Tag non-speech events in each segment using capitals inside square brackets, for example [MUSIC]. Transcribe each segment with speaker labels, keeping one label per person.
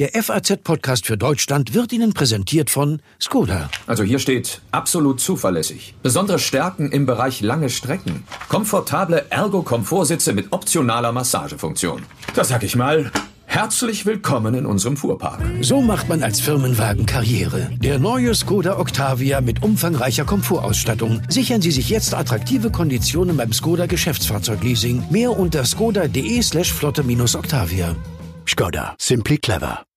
Speaker 1: Der FAZ-Podcast für Deutschland wird Ihnen präsentiert von Skoda.
Speaker 2: Also hier steht absolut zuverlässig. Besondere Stärken im Bereich lange Strecken. Komfortable Ergo-Komfortsitze mit optionaler Massagefunktion. Da sag ich mal, Herzlich willkommen in unserem Fuhrpark.
Speaker 1: So macht man als Firmenwagen Karriere. Der neue Skoda Octavia mit umfangreicher Komfortausstattung. Sichern Sie sich jetzt attraktive Konditionen beim Skoda Geschäftsfahrzeugleasing. Mehr unter skoda.de slash flotte-octavia. Skoda. Simply clever.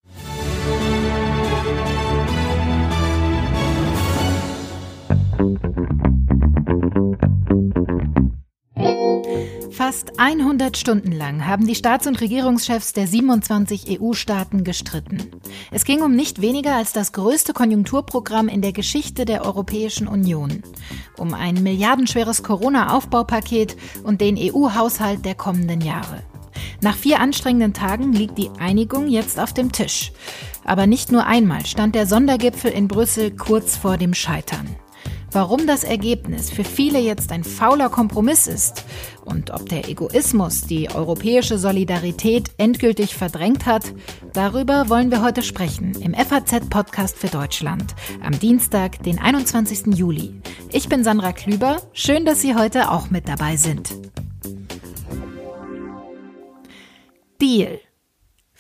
Speaker 3: Fast 100 Stunden lang haben die Staats- und Regierungschefs der 27 EU-Staaten gestritten. Es ging um nicht weniger als das größte Konjunkturprogramm in der Geschichte der Europäischen Union. Um ein milliardenschweres Corona-Aufbaupaket und den EU-Haushalt der kommenden Jahre. Nach vier anstrengenden Tagen liegt die Einigung jetzt auf dem Tisch. Aber nicht nur einmal stand der Sondergipfel in Brüssel kurz vor dem Scheitern. Warum das Ergebnis für viele jetzt ein fauler Kompromiss ist und ob der Egoismus die europäische Solidarität endgültig verdrängt hat, darüber wollen wir heute sprechen im FAZ-Podcast für Deutschland am Dienstag, den 21. Juli. Ich bin Sandra Klüber. Schön, dass Sie heute auch mit dabei sind. Deal.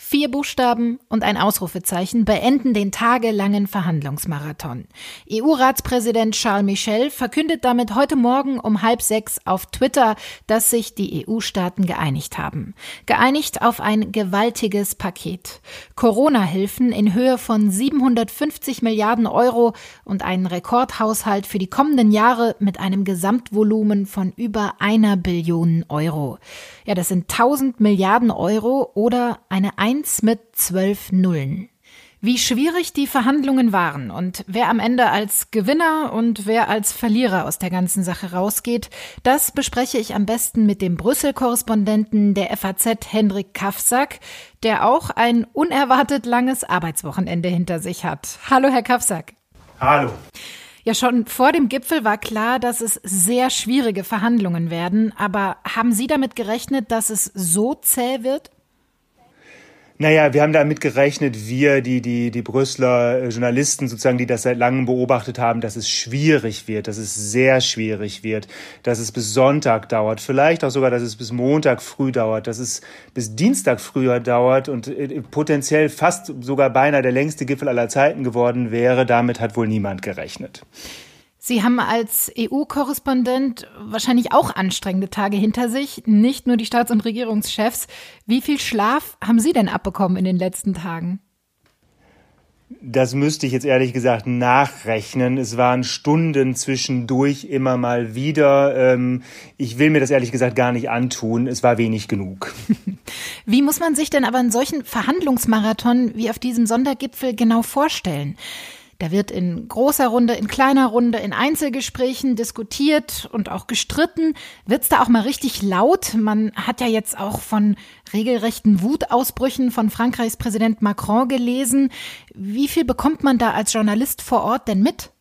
Speaker 3: Vier Buchstaben und ein Ausrufezeichen beenden den tagelangen Verhandlungsmarathon. EU-Ratspräsident Charles Michel verkündet damit heute Morgen um halb sechs auf Twitter, dass sich die EU-Staaten geeinigt haben. Geeinigt auf ein gewaltiges Paket. Corona-Hilfen in Höhe von 750 Milliarden Euro und einen Rekordhaushalt für die kommenden Jahre mit einem Gesamtvolumen von über einer Billion Euro. Ja, das sind 1000 Milliarden Euro oder eine 1 mit 12 Nullen. Wie schwierig die Verhandlungen waren und wer am Ende als Gewinner und wer als Verlierer aus der ganzen Sache rausgeht, das bespreche ich am besten mit dem Brüssel-Korrespondenten der FAZ Hendrik Kafsack, der auch ein unerwartet langes Arbeitswochenende hinter sich hat. Hallo, Herr Kafsack.
Speaker 4: Hallo.
Speaker 3: Ja, schon vor dem Gipfel war klar, dass es sehr schwierige Verhandlungen werden. Aber haben Sie damit gerechnet, dass es so zäh wird?
Speaker 4: Naja, wir haben damit gerechnet, wir, die, die, die Brüsseler äh, Journalisten sozusagen, die das seit langem beobachtet haben, dass es schwierig wird, dass es sehr schwierig wird, dass es bis Sonntag dauert, vielleicht auch sogar, dass es bis Montag früh dauert, dass es bis Dienstag früher dauert und äh, potenziell fast sogar beinahe der längste Gipfel aller Zeiten geworden wäre. Damit hat wohl niemand gerechnet.
Speaker 3: Sie haben als EU-Korrespondent wahrscheinlich auch anstrengende Tage hinter sich, nicht nur die Staats- und Regierungschefs. Wie viel Schlaf haben Sie denn abbekommen in den letzten Tagen?
Speaker 4: Das müsste ich jetzt ehrlich gesagt nachrechnen. Es waren Stunden zwischendurch immer mal wieder. Ähm, ich will mir das ehrlich gesagt gar nicht antun. Es war wenig genug. [LAUGHS]
Speaker 3: Wie muss man sich denn aber einen solchen Verhandlungsmarathon wie auf diesem Sondergipfel genau vorstellen? Da wird in großer Runde, in kleiner Runde, in Einzelgesprächen diskutiert und auch gestritten. Wird's da auch mal richtig laut? Man hat ja jetzt auch von regelrechten Wutausbrüchen von Frankreichs Präsident Macron gelesen. Wie viel bekommt man da als Journalist vor Ort denn mit?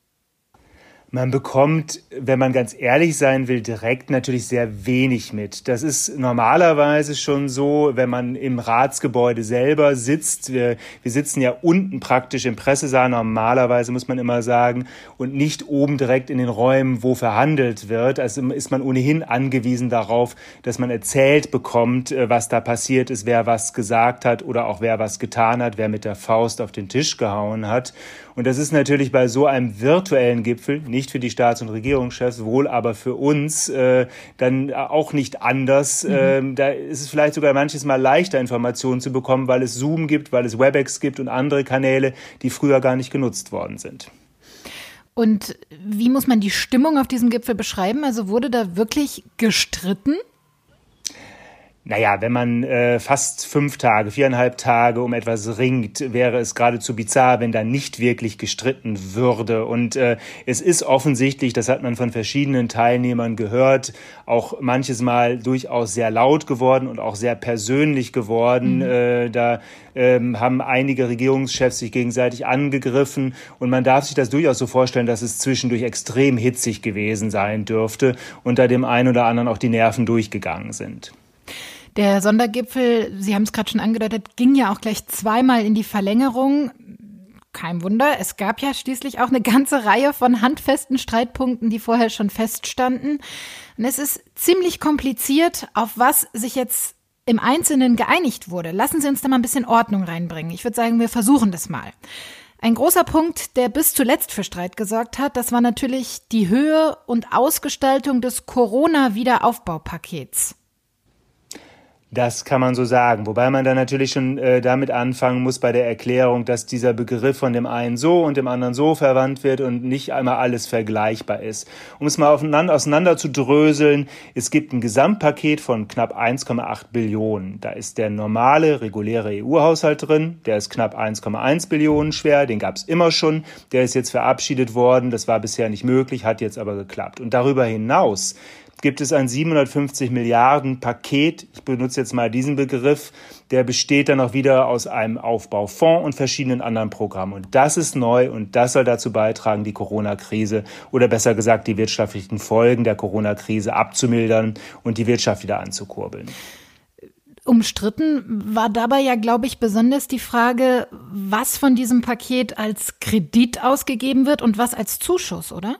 Speaker 4: Man bekommt, wenn man ganz ehrlich sein will, direkt natürlich sehr wenig mit. Das ist normalerweise schon so, wenn man im Ratsgebäude selber sitzt. Wir, wir sitzen ja unten praktisch im Pressesaal, normalerweise muss man immer sagen, und nicht oben direkt in den Räumen, wo verhandelt wird. Also ist man ohnehin angewiesen darauf, dass man erzählt bekommt, äh, was da passiert ist, wer was gesagt hat oder auch wer was getan hat, wer mit der Faust auf den Tisch gehauen hat. Und das ist natürlich bei so einem virtuellen Gipfel, nicht für die Staats- und Regierungschefs, wohl aber für uns, äh, dann auch nicht anders. Mhm. Ähm, da ist es vielleicht sogar manches Mal leichter, Informationen zu bekommen, weil es Zoom gibt, weil es WebEx gibt und andere Kanäle, die früher gar nicht genutzt worden sind.
Speaker 3: Und wie muss man die Stimmung auf diesem Gipfel beschreiben? Also wurde da wirklich gestritten?
Speaker 4: Naja, wenn man äh, fast fünf Tage, viereinhalb Tage um etwas ringt, wäre es geradezu bizarr, wenn da nicht wirklich gestritten würde. Und äh, es ist offensichtlich, das hat man von verschiedenen Teilnehmern gehört, auch manches Mal durchaus sehr laut geworden und auch sehr persönlich geworden. Mhm. Äh, da ähm, haben einige Regierungschefs sich gegenseitig angegriffen und man darf sich das durchaus so vorstellen, dass es zwischendurch extrem hitzig gewesen sein dürfte und da dem einen oder anderen auch die Nerven durchgegangen sind.
Speaker 3: Der Sondergipfel, Sie haben es gerade schon angedeutet, ging ja auch gleich zweimal in die Verlängerung. Kein Wunder, es gab ja schließlich auch eine ganze Reihe von handfesten Streitpunkten, die vorher schon feststanden. Und es ist ziemlich kompliziert, auf was sich jetzt im Einzelnen geeinigt wurde. Lassen Sie uns da mal ein bisschen Ordnung reinbringen. Ich würde sagen, wir versuchen das mal. Ein großer Punkt, der bis zuletzt für Streit gesorgt hat, das war natürlich die Höhe und Ausgestaltung des Corona-Wiederaufbaupakets.
Speaker 4: Das kann man so sagen, wobei man dann natürlich schon äh, damit anfangen muss bei der Erklärung, dass dieser Begriff von dem einen so und dem anderen so verwandt wird und nicht einmal alles vergleichbar ist. Um es mal aufeinander, auseinander zu dröseln, es gibt ein Gesamtpaket von knapp 1,8 Billionen. Da ist der normale, reguläre EU-Haushalt drin, der ist knapp 1,1 Billionen schwer, den gab es immer schon, der ist jetzt verabschiedet worden, das war bisher nicht möglich, hat jetzt aber geklappt. Und darüber hinaus gibt es ein 750 Milliarden Paket. Ich benutze jetzt mal diesen Begriff. Der besteht dann auch wieder aus einem Aufbaufonds und verschiedenen anderen Programmen. Und das ist neu und das soll dazu beitragen, die Corona-Krise oder besser gesagt die wirtschaftlichen Folgen der Corona-Krise abzumildern und die Wirtschaft wieder anzukurbeln.
Speaker 3: Umstritten war dabei ja, glaube ich, besonders die Frage, was von diesem Paket als Kredit ausgegeben wird und was als Zuschuss, oder?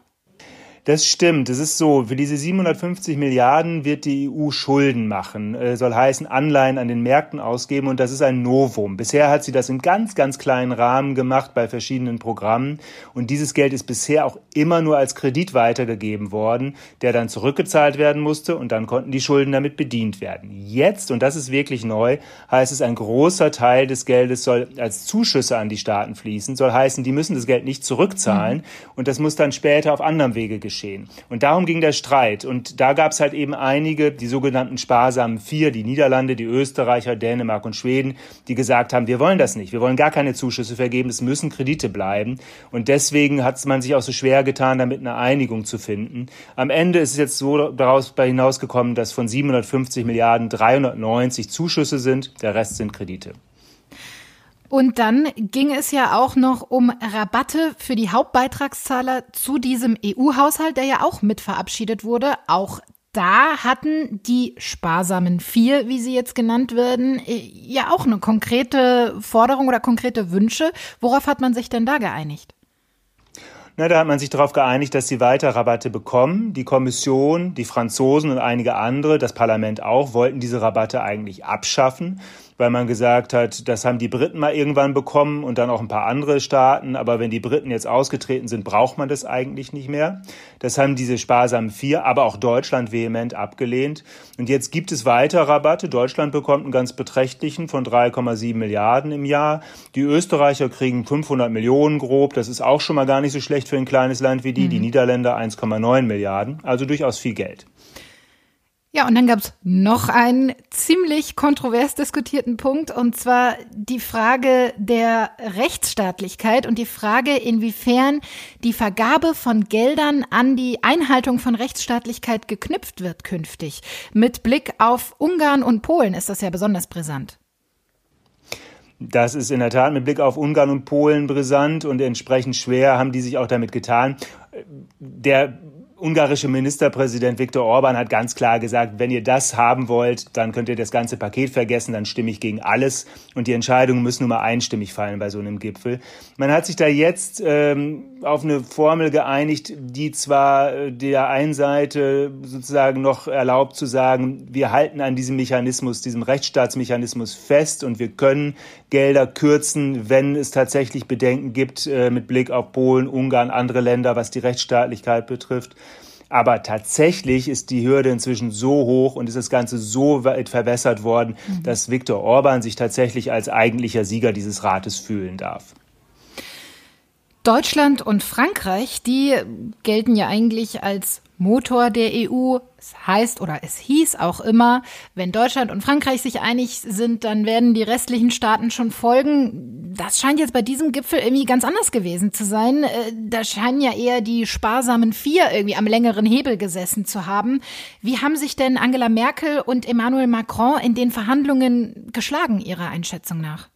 Speaker 4: Das stimmt. Es ist so, für diese 750 Milliarden wird die EU Schulden machen, äh, soll heißen Anleihen an den Märkten ausgeben und das ist ein Novum. Bisher hat sie das im ganz, ganz kleinen Rahmen gemacht bei verschiedenen Programmen und dieses Geld ist bisher auch immer nur als Kredit weitergegeben worden, der dann zurückgezahlt werden musste und dann konnten die Schulden damit bedient werden. Jetzt, und das ist wirklich neu, heißt es, ein großer Teil des Geldes soll als Zuschüsse an die Staaten fließen, soll heißen, die müssen das Geld nicht zurückzahlen mhm. und das muss dann später auf anderem Wege geschehen geschehen. Und darum ging der Streit. Und da gab es halt eben einige, die sogenannten sparsamen Vier, die Niederlande, die Österreicher, Dänemark und Schweden, die gesagt haben, wir wollen das nicht. Wir wollen gar keine Zuschüsse vergeben. Es müssen Kredite bleiben. Und deswegen hat man sich auch so schwer getan, damit eine Einigung zu finden. Am Ende ist es jetzt so daraus hinausgekommen, dass von 750 Milliarden 390 Zuschüsse sind. Der Rest sind Kredite.
Speaker 3: Und dann ging es ja auch noch um Rabatte für die Hauptbeitragszahler zu diesem EU-Haushalt, der ja auch mit verabschiedet wurde. Auch da hatten die sparsamen vier, wie sie jetzt genannt werden, ja auch eine konkrete Forderung oder konkrete Wünsche. Worauf hat man sich denn da geeinigt?
Speaker 4: Na, da hat man sich darauf geeinigt, dass sie weiter Rabatte bekommen. Die Kommission, die Franzosen und einige andere, das Parlament auch, wollten diese Rabatte eigentlich abschaffen weil man gesagt hat, das haben die Briten mal irgendwann bekommen und dann auch ein paar andere Staaten. Aber wenn die Briten jetzt ausgetreten sind, braucht man das eigentlich nicht mehr. Das haben diese sparsamen vier, aber auch Deutschland vehement abgelehnt. Und jetzt gibt es weiter Rabatte. Deutschland bekommt einen ganz beträchtlichen von 3,7 Milliarden im Jahr. Die Österreicher kriegen 500 Millionen grob. Das ist auch schon mal gar nicht so schlecht für ein kleines Land wie die. Mhm. Die Niederländer 1,9 Milliarden. Also durchaus viel Geld.
Speaker 3: Ja, und dann gab es noch einen ziemlich kontrovers diskutierten Punkt, und zwar die Frage der Rechtsstaatlichkeit und die Frage, inwiefern die Vergabe von Geldern an die Einhaltung von Rechtsstaatlichkeit geknüpft wird künftig. Mit Blick auf Ungarn und Polen ist das ja besonders brisant.
Speaker 4: Das ist in der Tat mit Blick auf Ungarn und Polen brisant und entsprechend schwer haben die sich auch damit getan. Der ungarische Ministerpräsident Viktor Orban hat ganz klar gesagt, wenn ihr das haben wollt, dann könnt ihr das ganze Paket vergessen, dann stimme ich gegen alles. Und die Entscheidungen müssen nun mal einstimmig fallen bei so einem Gipfel. Man hat sich da jetzt ähm, auf eine Formel geeinigt, die zwar äh, der einen Seite sozusagen noch erlaubt zu sagen, wir halten an diesem Mechanismus, diesem Rechtsstaatsmechanismus fest und wir können Gelder kürzen, wenn es tatsächlich Bedenken gibt äh, mit Blick auf Polen, Ungarn, andere Länder, was die Rechtsstaatlichkeit betrifft. Aber tatsächlich ist die Hürde inzwischen so hoch und ist das Ganze so weit verwässert worden, mhm. dass Viktor Orban sich tatsächlich als eigentlicher Sieger dieses Rates fühlen darf.
Speaker 3: Deutschland und Frankreich, die gelten ja eigentlich als Motor der EU. Es heißt oder es hieß auch immer, wenn Deutschland und Frankreich sich einig sind, dann werden die restlichen Staaten schon folgen. Das scheint jetzt bei diesem Gipfel irgendwie ganz anders gewesen zu sein. Äh, da scheinen ja eher die sparsamen vier irgendwie am längeren Hebel gesessen zu haben. Wie haben sich denn Angela Merkel und Emmanuel Macron in den Verhandlungen geschlagen, Ihrer Einschätzung nach?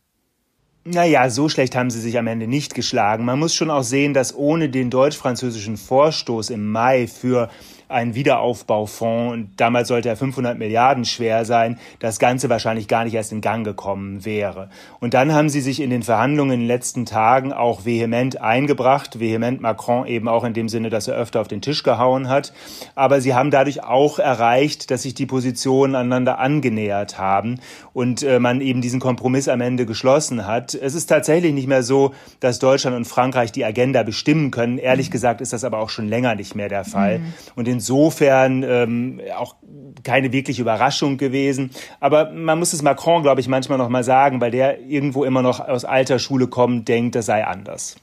Speaker 4: Naja, so schlecht haben sie sich am Ende nicht geschlagen. Man muss schon auch sehen, dass ohne den deutsch-französischen Vorstoß im Mai für einen Wiederaufbaufonds. Und damals sollte er 500 Milliarden schwer sein, das Ganze wahrscheinlich gar nicht erst in Gang gekommen wäre. Und dann haben sie sich in den Verhandlungen in den letzten Tagen auch vehement eingebracht. Vehement Macron eben auch in dem Sinne, dass er öfter auf den Tisch gehauen hat. Aber sie haben dadurch auch erreicht, dass sich die Positionen aneinander angenähert haben und äh, man eben diesen Kompromiss am Ende geschlossen hat. Es ist tatsächlich nicht mehr so, dass Deutschland und Frankreich die Agenda bestimmen können. Ehrlich gesagt ist das aber auch schon länger nicht mehr der Fall. Mhm. Und insofern ähm, auch keine wirkliche Überraschung gewesen. Aber man muss es Macron, glaube ich, manchmal noch mal sagen, weil der irgendwo immer noch aus alter Schule kommt, denkt, das sei anders.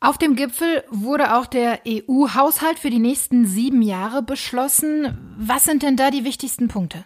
Speaker 3: Auf dem Gipfel wurde auch der EU-Haushalt für die nächsten sieben Jahre beschlossen. Was sind denn da die wichtigsten Punkte?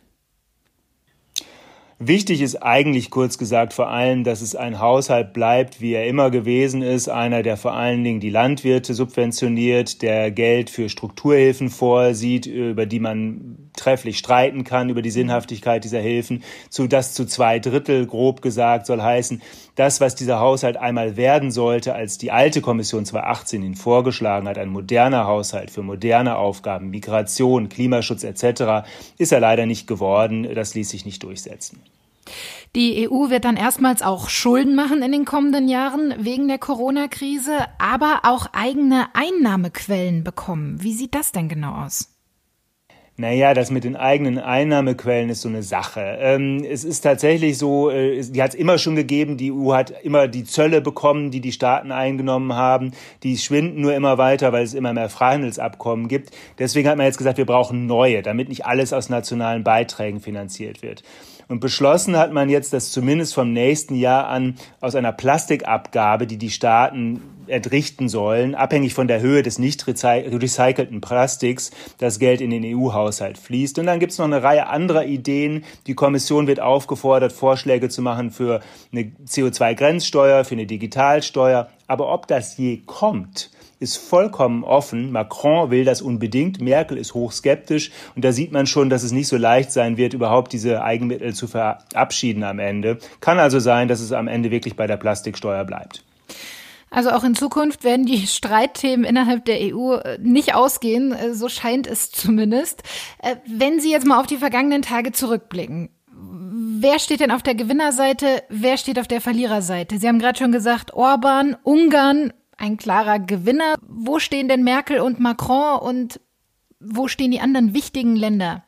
Speaker 4: Wichtig ist eigentlich kurz gesagt vor allem, dass es ein Haushalt bleibt, wie er immer gewesen ist, einer, der vor allen Dingen die Landwirte subventioniert, der Geld für Strukturhilfen vorsieht, über die man trefflich streiten kann, über die Sinnhaftigkeit dieser Hilfen, zu das zu zwei Drittel grob gesagt soll heißen, das, was dieser Haushalt einmal werden sollte, als die alte Kommission 2018 ihn vorgeschlagen hat, ein moderner Haushalt für moderne Aufgaben, Migration, Klimaschutz etc., ist er leider nicht geworden. Das ließ sich nicht durchsetzen.
Speaker 3: Die EU wird dann erstmals auch Schulden machen in den kommenden Jahren wegen der Corona-Krise, aber auch eigene Einnahmequellen bekommen. Wie sieht das denn genau aus?
Speaker 4: Naja, das mit den eigenen Einnahmequellen ist so eine Sache. Ähm, es ist tatsächlich so, äh, die hat es immer schon gegeben, die EU hat immer die Zölle bekommen, die die Staaten eingenommen haben. Die schwinden nur immer weiter, weil es immer mehr Freihandelsabkommen gibt. Deswegen hat man jetzt gesagt, wir brauchen neue, damit nicht alles aus nationalen Beiträgen finanziert wird. Und beschlossen hat man jetzt, dass zumindest vom nächsten Jahr an aus einer Plastikabgabe, die die Staaten entrichten sollen, abhängig von der Höhe des nicht recycelten Plastiks, das Geld in den EU-Haushalt fließt. Und dann gibt es noch eine Reihe anderer Ideen. Die Kommission wird aufgefordert, Vorschläge zu machen für eine CO2-Grenzsteuer, für eine Digitalsteuer. Aber ob das je kommt, ist vollkommen offen. Macron will das unbedingt, Merkel ist hochskeptisch und da sieht man schon, dass es nicht so leicht sein wird, überhaupt diese Eigenmittel zu verabschieden am Ende. Kann also sein, dass es am Ende wirklich bei der Plastiksteuer bleibt.
Speaker 3: Also auch in Zukunft werden die Streitthemen innerhalb der EU äh, nicht ausgehen, äh, so scheint es zumindest. Äh, wenn Sie jetzt mal auf die vergangenen Tage zurückblicken, wer steht denn auf der Gewinnerseite, wer steht auf der Verliererseite? Sie haben gerade schon gesagt, Orban, Ungarn ein klarer Gewinner. Wo stehen denn Merkel und Macron und wo stehen die anderen wichtigen Länder?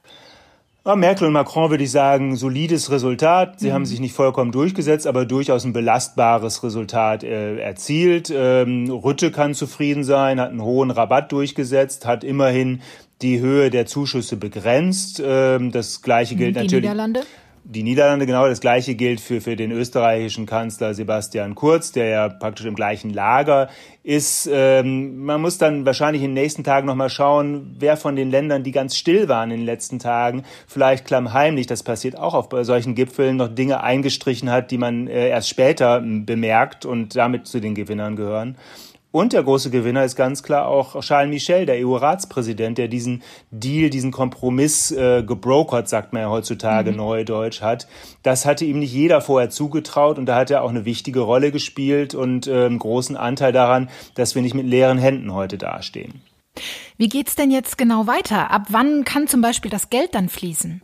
Speaker 4: Ja, Merkel und Macron würde ich sagen, solides Resultat. Sie mhm. haben sich nicht vollkommen durchgesetzt, aber durchaus ein belastbares Resultat äh, erzielt. Ähm, Rütte kann zufrieden sein, hat einen hohen Rabatt durchgesetzt, hat immerhin die Höhe der Zuschüsse begrenzt. Ähm, das gleiche gilt die natürlich.
Speaker 3: Niederlande?
Speaker 4: Die Niederlande genau das gleiche gilt für, für den österreichischen Kanzler Sebastian Kurz, der ja praktisch im gleichen Lager ist. Ähm, man muss dann wahrscheinlich in den nächsten Tagen nochmal schauen, wer von den Ländern, die ganz still waren in den letzten Tagen, vielleicht klammheimlich, das passiert auch auf solchen Gipfeln, noch Dinge eingestrichen hat, die man äh, erst später bemerkt und damit zu den Gewinnern gehören. Und der große Gewinner ist ganz klar auch Charles Michel, der EU-Ratspräsident, der diesen Deal, diesen Kompromiss äh, gebrokert, sagt man ja heutzutage mhm. neudeutsch hat. Das hatte ihm nicht jeder vorher zugetraut und da hat er auch eine wichtige Rolle gespielt und äh, einen großen Anteil daran, dass wir nicht mit leeren Händen heute dastehen.
Speaker 3: Wie geht's denn jetzt genau weiter? Ab wann kann zum Beispiel das Geld dann fließen?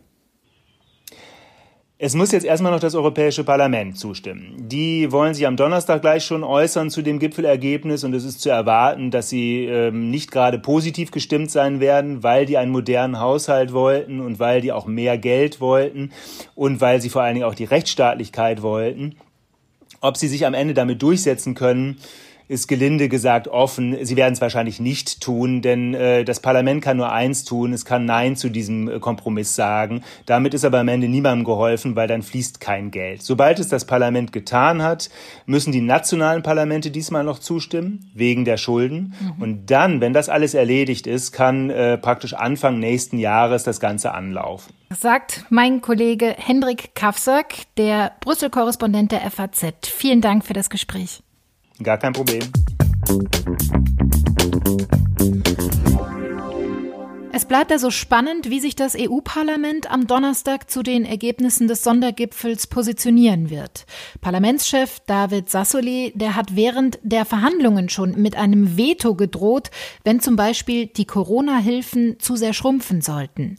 Speaker 4: Es muss jetzt erstmal noch das Europäische Parlament zustimmen. Die wollen sich am Donnerstag gleich schon äußern zu dem Gipfelergebnis und es ist zu erwarten, dass sie ähm, nicht gerade positiv gestimmt sein werden, weil die einen modernen Haushalt wollten und weil die auch mehr Geld wollten und weil sie vor allen Dingen auch die Rechtsstaatlichkeit wollten. Ob sie sich am Ende damit durchsetzen können, ist gelinde gesagt offen. Sie werden es wahrscheinlich nicht tun, denn äh, das Parlament kann nur eins tun, es kann Nein zu diesem äh, Kompromiss sagen. Damit ist aber am Ende niemandem geholfen, weil dann fließt kein Geld. Sobald es das Parlament getan hat, müssen die nationalen Parlamente diesmal noch zustimmen, wegen der Schulden. Mhm. Und dann, wenn das alles erledigt ist, kann äh, praktisch Anfang nächsten Jahres das Ganze anlaufen.
Speaker 3: Sagt mein Kollege Hendrik Kafsack, der Brüssel-Korrespondent der FAZ. Vielen Dank für das Gespräch.
Speaker 4: Gar kein Problem.
Speaker 3: Es bleibt also spannend, wie sich das EU-Parlament am Donnerstag zu den Ergebnissen des Sondergipfels positionieren wird. Parlamentschef David Sassoli, der hat während der Verhandlungen schon mit einem Veto gedroht, wenn zum Beispiel die Corona-Hilfen zu sehr schrumpfen sollten.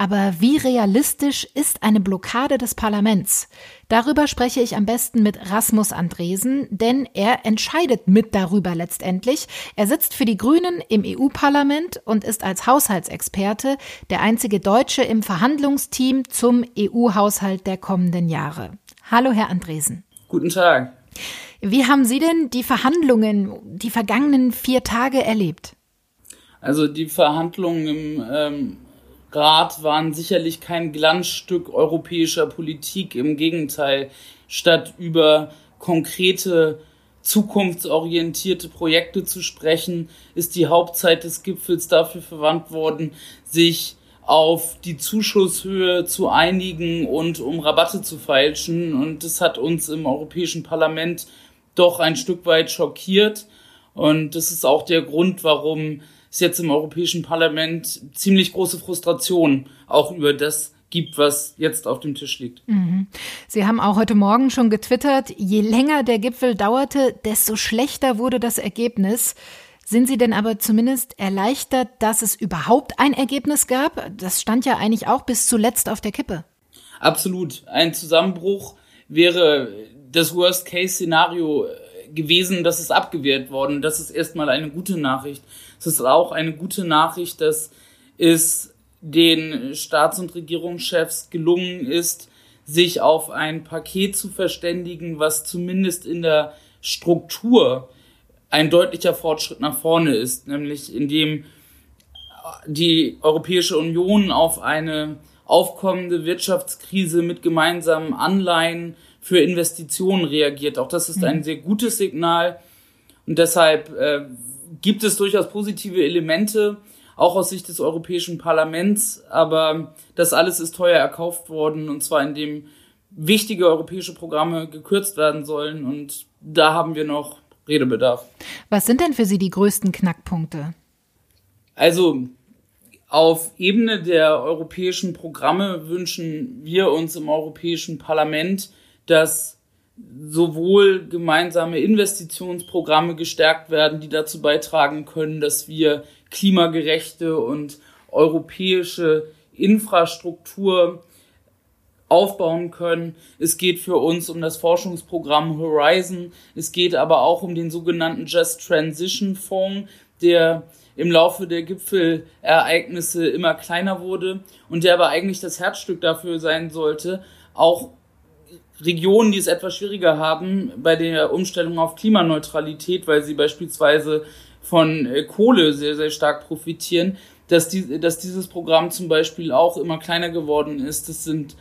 Speaker 3: Aber wie realistisch ist eine Blockade des Parlaments? Darüber spreche ich am besten mit Rasmus Andresen, denn er entscheidet mit darüber letztendlich. Er sitzt für die Grünen im EU-Parlament und ist als Haushaltsexperte der einzige Deutsche im Verhandlungsteam zum EU-Haushalt der kommenden Jahre. Hallo, Herr Andresen.
Speaker 5: Guten Tag.
Speaker 3: Wie haben Sie denn die Verhandlungen die vergangenen vier Tage erlebt?
Speaker 5: Also die Verhandlungen im ähm, Rat waren sicherlich kein Glanzstück europäischer Politik. Im Gegenteil, statt über konkrete zukunftsorientierte Projekte zu sprechen, ist die Hauptzeit des Gipfels dafür verwandt worden, sich auf die Zuschusshöhe zu einigen und um Rabatte zu feilschen. Und das hat uns im Europäischen Parlament doch ein Stück weit schockiert. Und das ist auch der Grund, warum es jetzt im Europäischen Parlament ziemlich große Frustration auch über das gibt, was jetzt auf dem Tisch liegt. Mhm.
Speaker 3: Sie haben auch heute Morgen schon getwittert, je länger der Gipfel dauerte, desto schlechter wurde das Ergebnis. Sind Sie denn aber zumindest erleichtert, dass es überhaupt ein Ergebnis gab? Das stand ja eigentlich auch bis zuletzt auf der Kippe.
Speaker 5: Absolut. Ein Zusammenbruch wäre das Worst-Case-Szenario gewesen, dass es abgewehrt worden. Das ist erstmal eine gute Nachricht. Es ist auch eine gute Nachricht, dass es den Staats- und Regierungschefs gelungen ist, sich auf ein Paket zu verständigen, was zumindest in der Struktur ein deutlicher Fortschritt nach vorne ist, nämlich indem die Europäische Union auf eine aufkommende Wirtschaftskrise mit gemeinsamen Anleihen für Investitionen reagiert. Auch das ist ein mhm. sehr gutes Signal. Und deshalb äh, gibt es durchaus positive Elemente, auch aus Sicht des Europäischen Parlaments. Aber das alles ist teuer erkauft worden, und zwar indem wichtige europäische Programme gekürzt werden sollen. Und da haben wir noch Redebedarf.
Speaker 3: Was sind denn für Sie die größten Knackpunkte?
Speaker 5: Also auf Ebene der europäischen Programme wünschen wir uns im Europäischen Parlament dass sowohl gemeinsame Investitionsprogramme gestärkt werden, die dazu beitragen können, dass wir klimagerechte und europäische Infrastruktur aufbauen können. Es geht für uns um das Forschungsprogramm Horizon. Es geht aber auch um den sogenannten Just Transition Fonds, der im Laufe der Gipfelereignisse immer kleiner wurde und der aber eigentlich das Herzstück dafür sein sollte, auch Regionen, die es etwas schwieriger haben bei der Umstellung auf Klimaneutralität, weil sie beispielsweise von äh, Kohle sehr, sehr stark profitieren, dass, die, dass dieses Programm zum Beispiel auch immer kleiner geworden ist. Das sind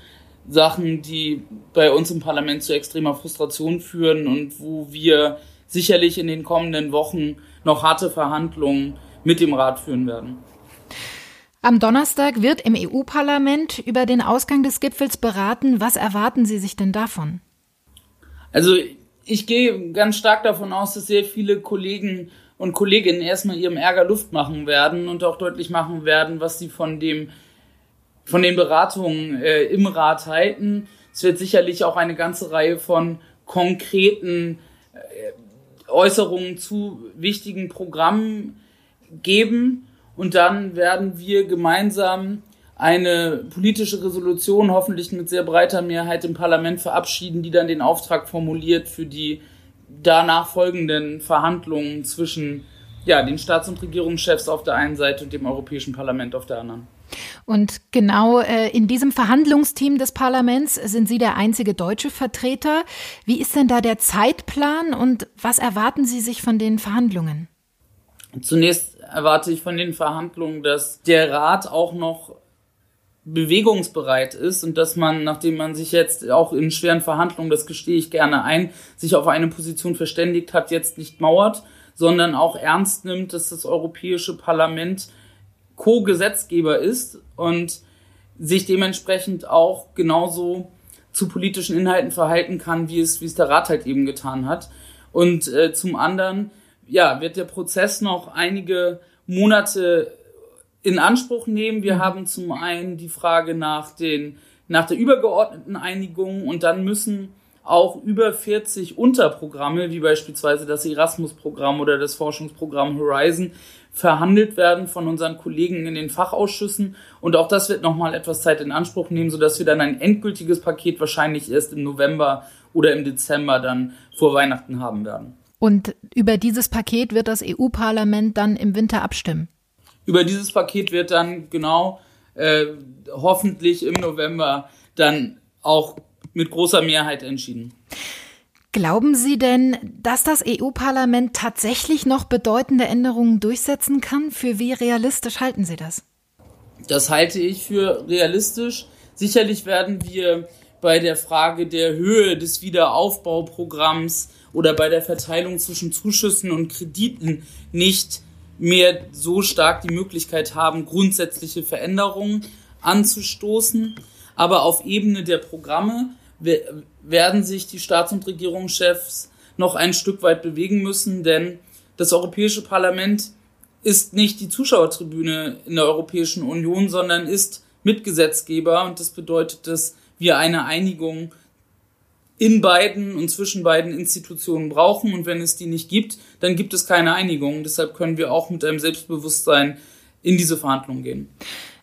Speaker 5: Sachen, die bei uns im Parlament zu extremer Frustration führen und wo wir sicherlich in den kommenden Wochen noch harte Verhandlungen mit dem Rat führen werden.
Speaker 3: Am Donnerstag wird im EU-Parlament über den Ausgang des Gipfels beraten. Was erwarten Sie sich denn davon?
Speaker 5: Also ich gehe ganz stark davon aus, dass sehr viele Kollegen und Kolleginnen erstmal ihrem Ärger Luft machen werden und auch deutlich machen werden, was sie von dem von den Beratungen äh, im Rat halten. Es wird sicherlich auch eine ganze Reihe von konkreten äh, Äußerungen zu wichtigen Programmen geben. Und dann werden wir gemeinsam eine politische Resolution hoffentlich mit sehr breiter Mehrheit im Parlament verabschieden, die dann den Auftrag formuliert für die danach folgenden Verhandlungen zwischen ja, den Staats- und Regierungschefs auf der einen Seite und dem Europäischen Parlament auf der anderen.
Speaker 3: Und genau äh, in diesem Verhandlungsteam des Parlaments sind Sie der einzige deutsche Vertreter. Wie ist denn da der Zeitplan und was erwarten Sie sich von den Verhandlungen?
Speaker 5: Zunächst erwarte ich von den Verhandlungen, dass der Rat auch noch bewegungsbereit ist und dass man, nachdem man sich jetzt auch in schweren Verhandlungen, das gestehe ich gerne ein, sich auf eine Position verständigt hat, jetzt nicht mauert, sondern auch ernst nimmt, dass das Europäische Parlament Co-Gesetzgeber ist und sich dementsprechend auch genauso zu politischen Inhalten verhalten kann, wie es, wie es der Rat halt eben getan hat. Und äh, zum anderen ja, wird der Prozess noch einige Monate in Anspruch nehmen. Wir mhm. haben zum einen die Frage nach den, nach der übergeordneten Einigung und dann müssen auch über 40 Unterprogramme, wie beispielsweise das Erasmus-Programm oder das Forschungsprogramm Horizon, verhandelt werden von unseren Kollegen in den Fachausschüssen. Und auch das wird nochmal etwas Zeit in Anspruch nehmen, sodass wir dann ein endgültiges Paket wahrscheinlich erst im November oder im Dezember dann vor Weihnachten haben werden.
Speaker 3: Und über dieses Paket wird das EU-Parlament dann im Winter abstimmen?
Speaker 5: Über dieses Paket wird dann genau äh, hoffentlich im November dann auch mit großer Mehrheit entschieden.
Speaker 3: Glauben Sie denn, dass das EU-Parlament tatsächlich noch bedeutende Änderungen durchsetzen kann? Für wie realistisch halten Sie das?
Speaker 5: Das halte ich für realistisch. Sicherlich werden wir bei der Frage der Höhe des Wiederaufbauprogramms oder bei der Verteilung zwischen Zuschüssen und Krediten nicht mehr so stark die Möglichkeit haben, grundsätzliche Veränderungen anzustoßen. Aber auf Ebene der Programme werden sich die Staats- und Regierungschefs noch ein Stück weit bewegen müssen, denn das Europäische Parlament ist nicht die Zuschauertribüne in der Europäischen Union, sondern ist Mitgesetzgeber und das bedeutet, dass wir eine Einigung in beiden und zwischen beiden Institutionen brauchen und wenn es die nicht gibt, dann gibt es keine Einigung. Deshalb können wir auch mit einem Selbstbewusstsein in diese Verhandlungen gehen.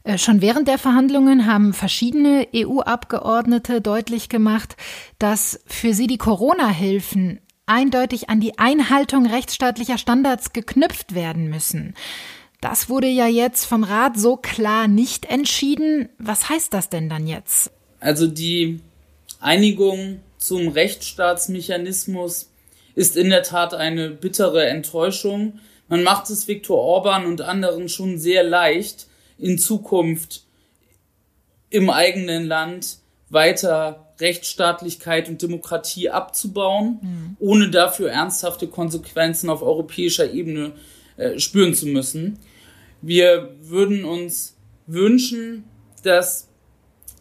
Speaker 3: Äh, schon während der Verhandlungen haben verschiedene EU-Abgeordnete deutlich gemacht, dass für sie die Corona-Hilfen eindeutig an die Einhaltung rechtsstaatlicher Standards geknüpft werden müssen. Das wurde ja jetzt vom Rat so klar nicht entschieden. Was heißt das denn dann jetzt?
Speaker 5: Also die Einigung zum Rechtsstaatsmechanismus ist in der Tat eine bittere Enttäuschung. Man macht es Viktor Orban und anderen schon sehr leicht, in Zukunft im eigenen Land weiter Rechtsstaatlichkeit und Demokratie abzubauen, mhm. ohne dafür ernsthafte Konsequenzen auf europäischer Ebene äh, spüren zu müssen. Wir würden uns wünschen, dass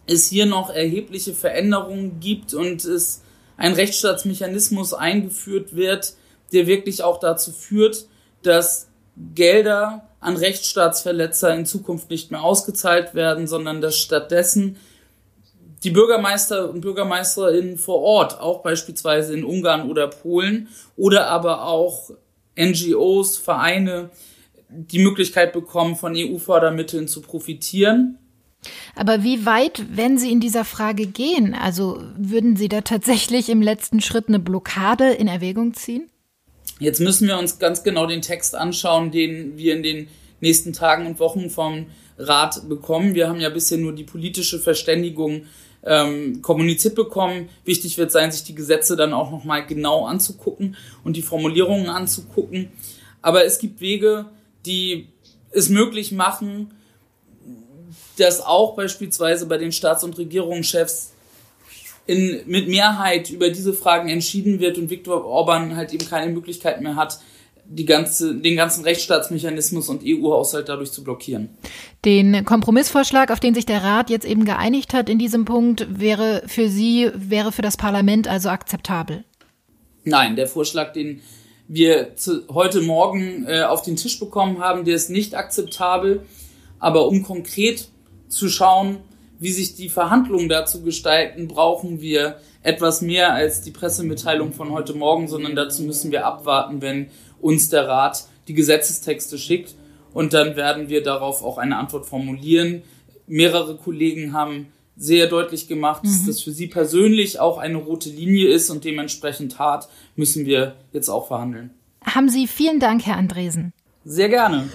Speaker 5: es hier noch erhebliche Veränderungen gibt und es ein Rechtsstaatsmechanismus eingeführt wird, der wirklich auch dazu führt, dass Gelder an Rechtsstaatsverletzer in Zukunft nicht mehr ausgezahlt werden, sondern dass stattdessen die Bürgermeister und Bürgermeisterinnen vor Ort, auch beispielsweise in Ungarn oder Polen oder aber auch NGOs, Vereine, die Möglichkeit bekommen, von EU-Fördermitteln zu profitieren.
Speaker 3: Aber wie weit, wenn Sie in dieser Frage gehen? Also würden Sie da tatsächlich im letzten Schritt eine Blockade in Erwägung ziehen?
Speaker 5: Jetzt müssen wir uns ganz genau den Text anschauen, den wir in den nächsten Tagen und Wochen vom Rat bekommen. Wir haben ja bisher nur die politische Verständigung ähm, kommuniziert bekommen. Wichtig wird sein, sich die Gesetze dann auch nochmal genau anzugucken und die Formulierungen anzugucken. Aber es gibt Wege, die es möglich machen, dass auch beispielsweise bei den Staats- und Regierungschefs in, mit Mehrheit über diese Fragen entschieden wird und Viktor Orban halt eben keine Möglichkeit mehr hat, die ganze, den ganzen Rechtsstaatsmechanismus und EU-Haushalt dadurch zu blockieren.
Speaker 3: Den Kompromissvorschlag, auf den sich der Rat jetzt eben geeinigt hat in diesem Punkt, wäre für Sie, wäre für das Parlament also akzeptabel?
Speaker 5: Nein, der Vorschlag, den wir zu, heute Morgen äh, auf den Tisch bekommen haben, der ist nicht akzeptabel. Aber um konkret zu schauen, wie sich die Verhandlungen dazu gestalten, brauchen wir etwas mehr als die Pressemitteilung von heute Morgen, sondern dazu müssen wir abwarten, wenn uns der Rat die Gesetzestexte schickt und dann werden wir darauf auch eine Antwort formulieren. Mehrere Kollegen haben sehr deutlich gemacht, dass mhm. das für sie persönlich auch eine rote Linie ist und dementsprechend hart müssen wir jetzt auch verhandeln.
Speaker 3: Haben Sie vielen Dank, Herr Andresen.
Speaker 5: Sehr gerne.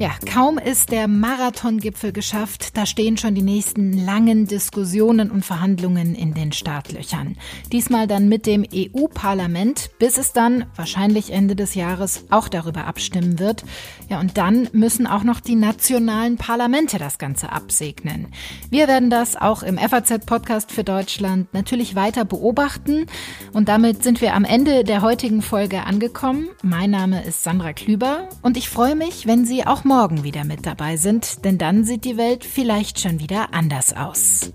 Speaker 3: Ja, kaum ist der Marathongipfel geschafft, da stehen schon die nächsten langen Diskussionen und Verhandlungen in den Startlöchern. Diesmal dann mit dem EU-Parlament, bis es dann wahrscheinlich Ende des Jahres auch darüber abstimmen wird. Ja, und dann müssen auch noch die nationalen Parlamente das Ganze absegnen. Wir werden das auch im FAZ-Podcast für Deutschland natürlich weiter beobachten. Und damit sind wir am Ende der heutigen Folge angekommen. Mein Name ist Sandra Klüber und ich freue mich, wenn Sie auch morgen wieder mit dabei sind, denn dann sieht die Welt vielleicht schon wieder anders aus.